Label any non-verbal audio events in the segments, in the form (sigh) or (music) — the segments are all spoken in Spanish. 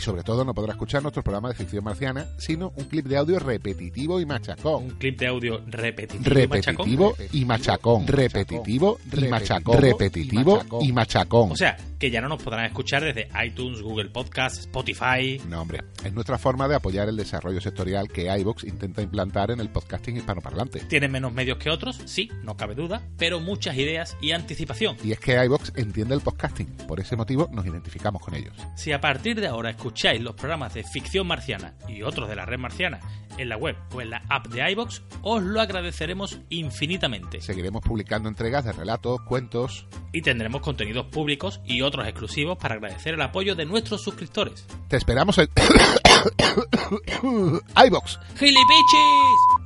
Y sobre todo no podrá escuchar nuestro programa de ficción marciana, sino un clip de audio repetitivo y machacón. Un clip de audio repetitivo, y machacón. Repetitivo y machacón. Repetitivo y machacón. Repetitivo y machacón. O sea, que ya no nos podrán escuchar desde iTunes, Google Podcast, Spotify. No, hombre, es nuestra forma de apoyar el desarrollo sectorial que iVox intenta implantar en el podcasting hispanoparlante. Tienen menos medios que otros, sí, no cabe duda, pero muchas ideas y anticipación. Y es que iVox entiende el podcasting, por ese motivo nos identificamos con ellos. Si a partir de ahora escucháis los programas de ficción marciana y otros de la red marciana en la web o en la app de iBox, os lo agradeceremos infinitamente. Seguiremos publicando entregas de relatos, cuentos. Y tendremos contenidos públicos y otros exclusivos para agradecer el apoyo de nuestros suscriptores. Te esperamos en (coughs) iVox. ¡Gilipichis!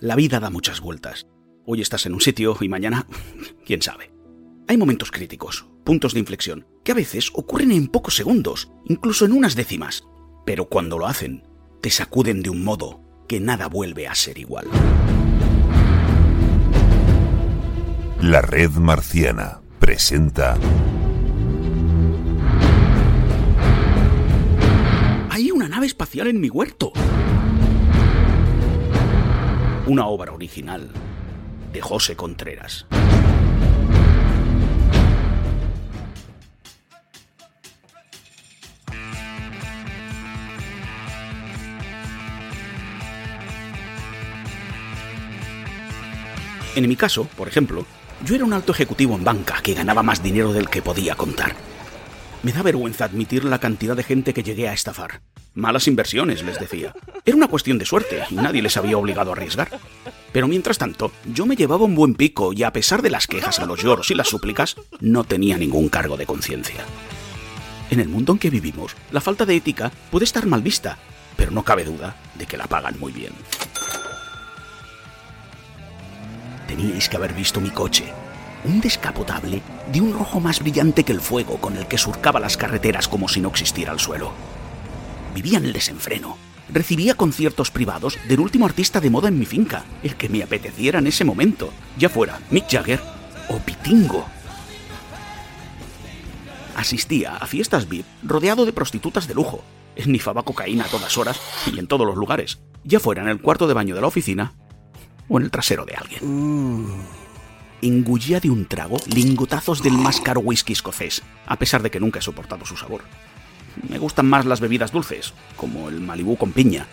La vida da muchas vueltas. Hoy estás en un sitio y mañana, (laughs) quién sabe. Hay momentos críticos, puntos de inflexión, que a veces ocurren en pocos segundos, incluso en unas décimas. Pero cuando lo hacen, te sacuden de un modo que nada vuelve a ser igual. La Red Marciana presenta Hay una nave espacial en mi huerto. Una obra original de José Contreras. En mi caso, por ejemplo, yo era un alto ejecutivo en banca que ganaba más dinero del que podía contar. Me da vergüenza admitir la cantidad de gente que llegué a estafar. Malas inversiones, les decía. Era una cuestión de suerte y nadie les había obligado a arriesgar. Pero mientras tanto, yo me llevaba un buen pico y a pesar de las quejas, los lloros y las súplicas, no tenía ningún cargo de conciencia. En el mundo en que vivimos, la falta de ética puede estar mal vista, pero no cabe duda de que la pagan muy bien. Teníais que haber visto mi coche. Un descapotable de un rojo más brillante que el fuego con el que surcaba las carreteras como si no existiera el suelo. Vivía en el desenfreno. Recibía conciertos privados del último artista de moda en mi finca, el que me apeteciera en ese momento, ya fuera Mick Jagger o Pitingo. Asistía a fiestas VIP rodeado de prostitutas de lujo. Esnifaba cocaína a todas horas y en todos los lugares, ya fuera en el cuarto de baño de la oficina o en el trasero de alguien. Engullía de un trago lingotazos del más caro whisky escocés, a pesar de que nunca he soportado su sabor. Me gustan más las bebidas dulces, como el Malibú con piña,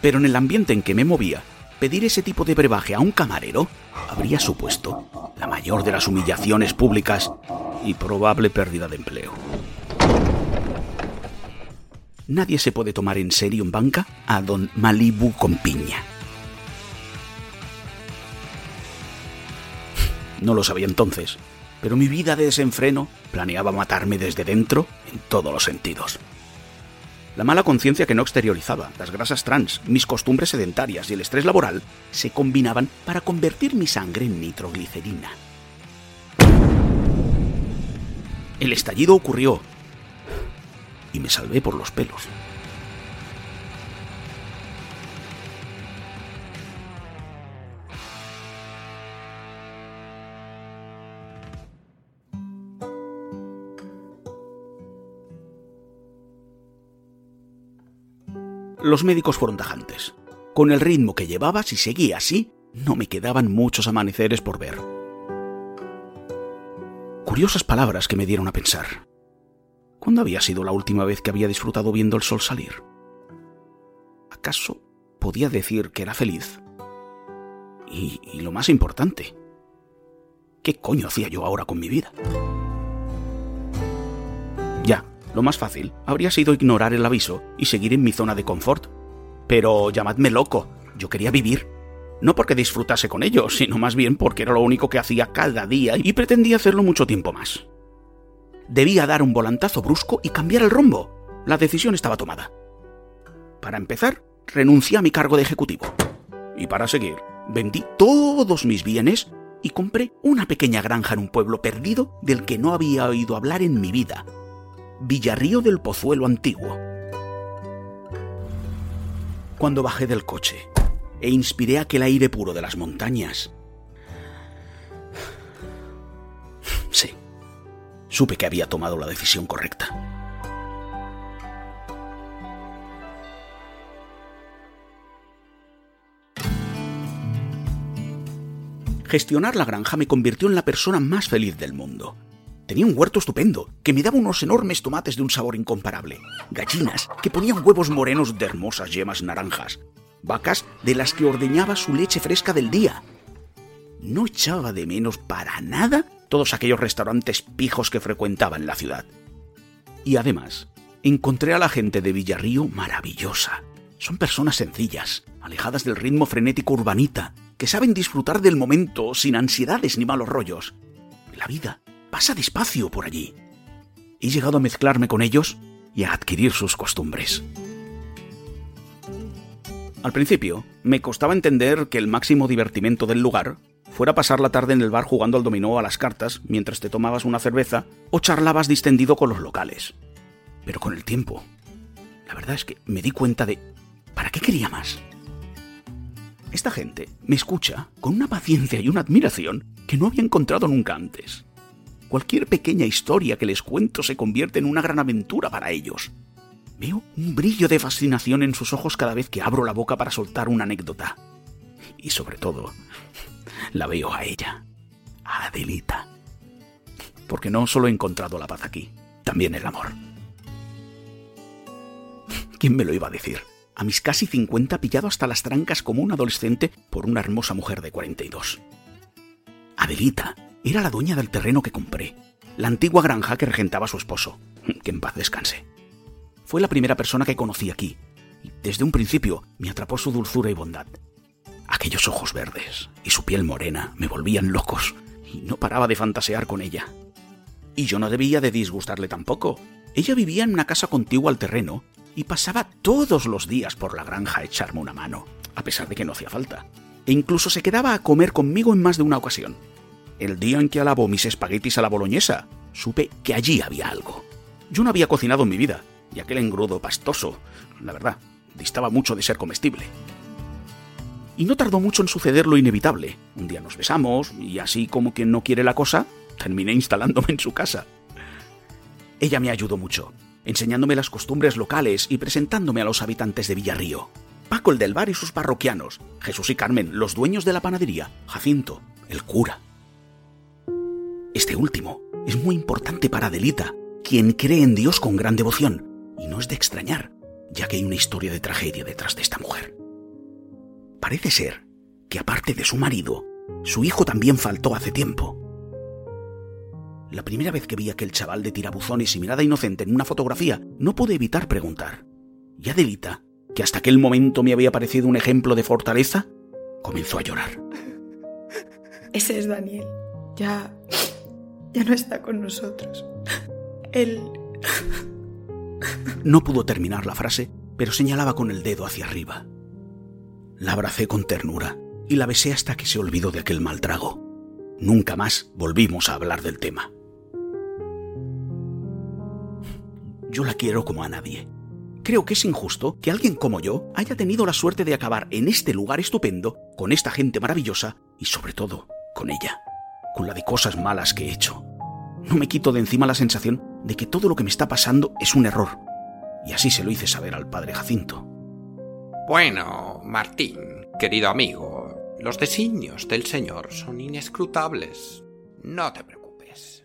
pero en el ambiente en que me movía, pedir ese tipo de brebaje a un camarero habría supuesto la mayor de las humillaciones públicas y probable pérdida de empleo. Nadie se puede tomar en serio en banca a don Malibú con piña. No lo sabía entonces, pero mi vida de desenfreno planeaba matarme desde dentro en todos los sentidos. La mala conciencia que no exteriorizaba, las grasas trans, mis costumbres sedentarias y el estrés laboral se combinaban para convertir mi sangre en nitroglicerina. El estallido ocurrió y me salvé por los pelos. Los médicos fueron tajantes. Con el ritmo que llevaba, si seguía así, no me quedaban muchos amaneceres por ver. Curiosas palabras que me dieron a pensar. ¿Cuándo había sido la última vez que había disfrutado viendo el sol salir? ¿Acaso podía decir que era feliz? Y, lo más importante, ¿qué coño hacía yo ahora con mi vida? Lo más fácil habría sido ignorar el aviso y seguir en mi zona de confort. Pero llamadme loco, yo quería vivir. No porque disfrutase con ello, sino más bien porque era lo único que hacía cada día y pretendía hacerlo mucho tiempo más. Debía dar un volantazo brusco y cambiar el rumbo. La decisión estaba tomada. Para empezar, renuncié a mi cargo de ejecutivo. Y para seguir, vendí todos mis bienes y compré una pequeña granja en un pueblo perdido del que no había oído hablar en mi vida. Villarrío del Pozuelo Antiguo. Cuando bajé del coche e inspiré aquel aire puro de las montañas, sí, supe que había tomado la decisión correcta. Gestionar la granja me convirtió en la persona más feliz del mundo. Tenía un huerto estupendo, que me daba unos enormes tomates de un sabor incomparable, gallinas que ponían huevos morenos de hermosas yemas naranjas, vacas de las que ordeñaba su leche fresca del día. No echaba de menos para nada todos aquellos restaurantes pijos que frecuentaba en la ciudad. Y además, encontré a la gente de Villarrío maravillosa. Son personas sencillas, alejadas del ritmo frenético urbanita, que saben disfrutar del momento sin ansiedades ni malos rollos. La vida pasa despacio por allí. He llegado a mezclarme con ellos y a adquirir sus costumbres. Al principio, me costaba entender que el máximo divertimento del lugar fuera pasar la tarde en el bar jugando al dominó a las cartas mientras te tomabas una cerveza o charlabas distendido con los locales. Pero con el tiempo, la verdad es que me di cuenta de ¿para qué quería más? Esta gente me escucha con una paciencia y una admiración que no había encontrado nunca antes. Cualquier pequeña historia que les cuento se convierte en una gran aventura para ellos. Veo un brillo de fascinación en sus ojos cada vez que abro la boca para soltar una anécdota. Y sobre todo, la veo a ella, a Adelita. Porque no solo he encontrado la paz aquí, también el amor. ¿Quién me lo iba a decir? a mis casi 50 pillado hasta las trancas como un adolescente por una hermosa mujer de 42. Adelita era la dueña del terreno que compré, la antigua granja que regentaba su esposo, (laughs) que en paz descanse. Fue la primera persona que conocí aquí, y desde un principio me atrapó su dulzura y bondad. Aquellos ojos verdes y su piel morena me volvían locos, y no paraba de fantasear con ella. Y yo no debía de disgustarle tampoco. Ella vivía en una casa contigua al terreno y pasaba todos los días por la granja a echarme una mano, a pesar de que no hacía falta. E incluso se quedaba a comer conmigo en más de una ocasión. El día en que alabó mis espaguetis a la boloñesa, supe que allí había algo. Yo no había cocinado en mi vida, y aquel engrudo pastoso, la verdad, distaba mucho de ser comestible. Y no tardó mucho en suceder lo inevitable. Un día nos besamos, y así como quien no quiere la cosa, terminé instalándome en su casa. Ella me ayudó mucho, enseñándome las costumbres locales y presentándome a los habitantes de Villarrío. Paco el del bar y sus parroquianos, Jesús y Carmen, los dueños de la panadería, Jacinto, el cura. Este último es muy importante para Adelita, quien cree en Dios con gran devoción, y no es de extrañar, ya que hay una historia de tragedia detrás de esta mujer. Parece ser que aparte de su marido, su hijo también faltó hace tiempo. La primera vez que vi aquel chaval de tirabuzones y mirada inocente en una fotografía, no pude evitar preguntar. ¿Y Adelita, que hasta aquel momento me había parecido un ejemplo de fortaleza, comenzó a llorar. Ese es Daniel. Ya. Ya no está con nosotros. Él. (laughs) No pudo terminar la frase, pero señalaba con el dedo hacia arriba. La abracé con ternura y la besé hasta que se olvidó de aquel mal trago. Nunca más volvimos a hablar del tema. Yo la quiero como a nadie. Creo que es injusto que alguien como yo haya tenido la suerte de acabar en este lugar estupendo, con esta gente maravillosa y sobre todo con ella, de cosas malas que he hecho. No me quito de encima la sensación de que todo lo que me está pasando es un error. Y así se lo hice saber al padre Jacinto. Bueno, Martín, querido amigo, los designios del Señor son inescrutables. No te preocupes.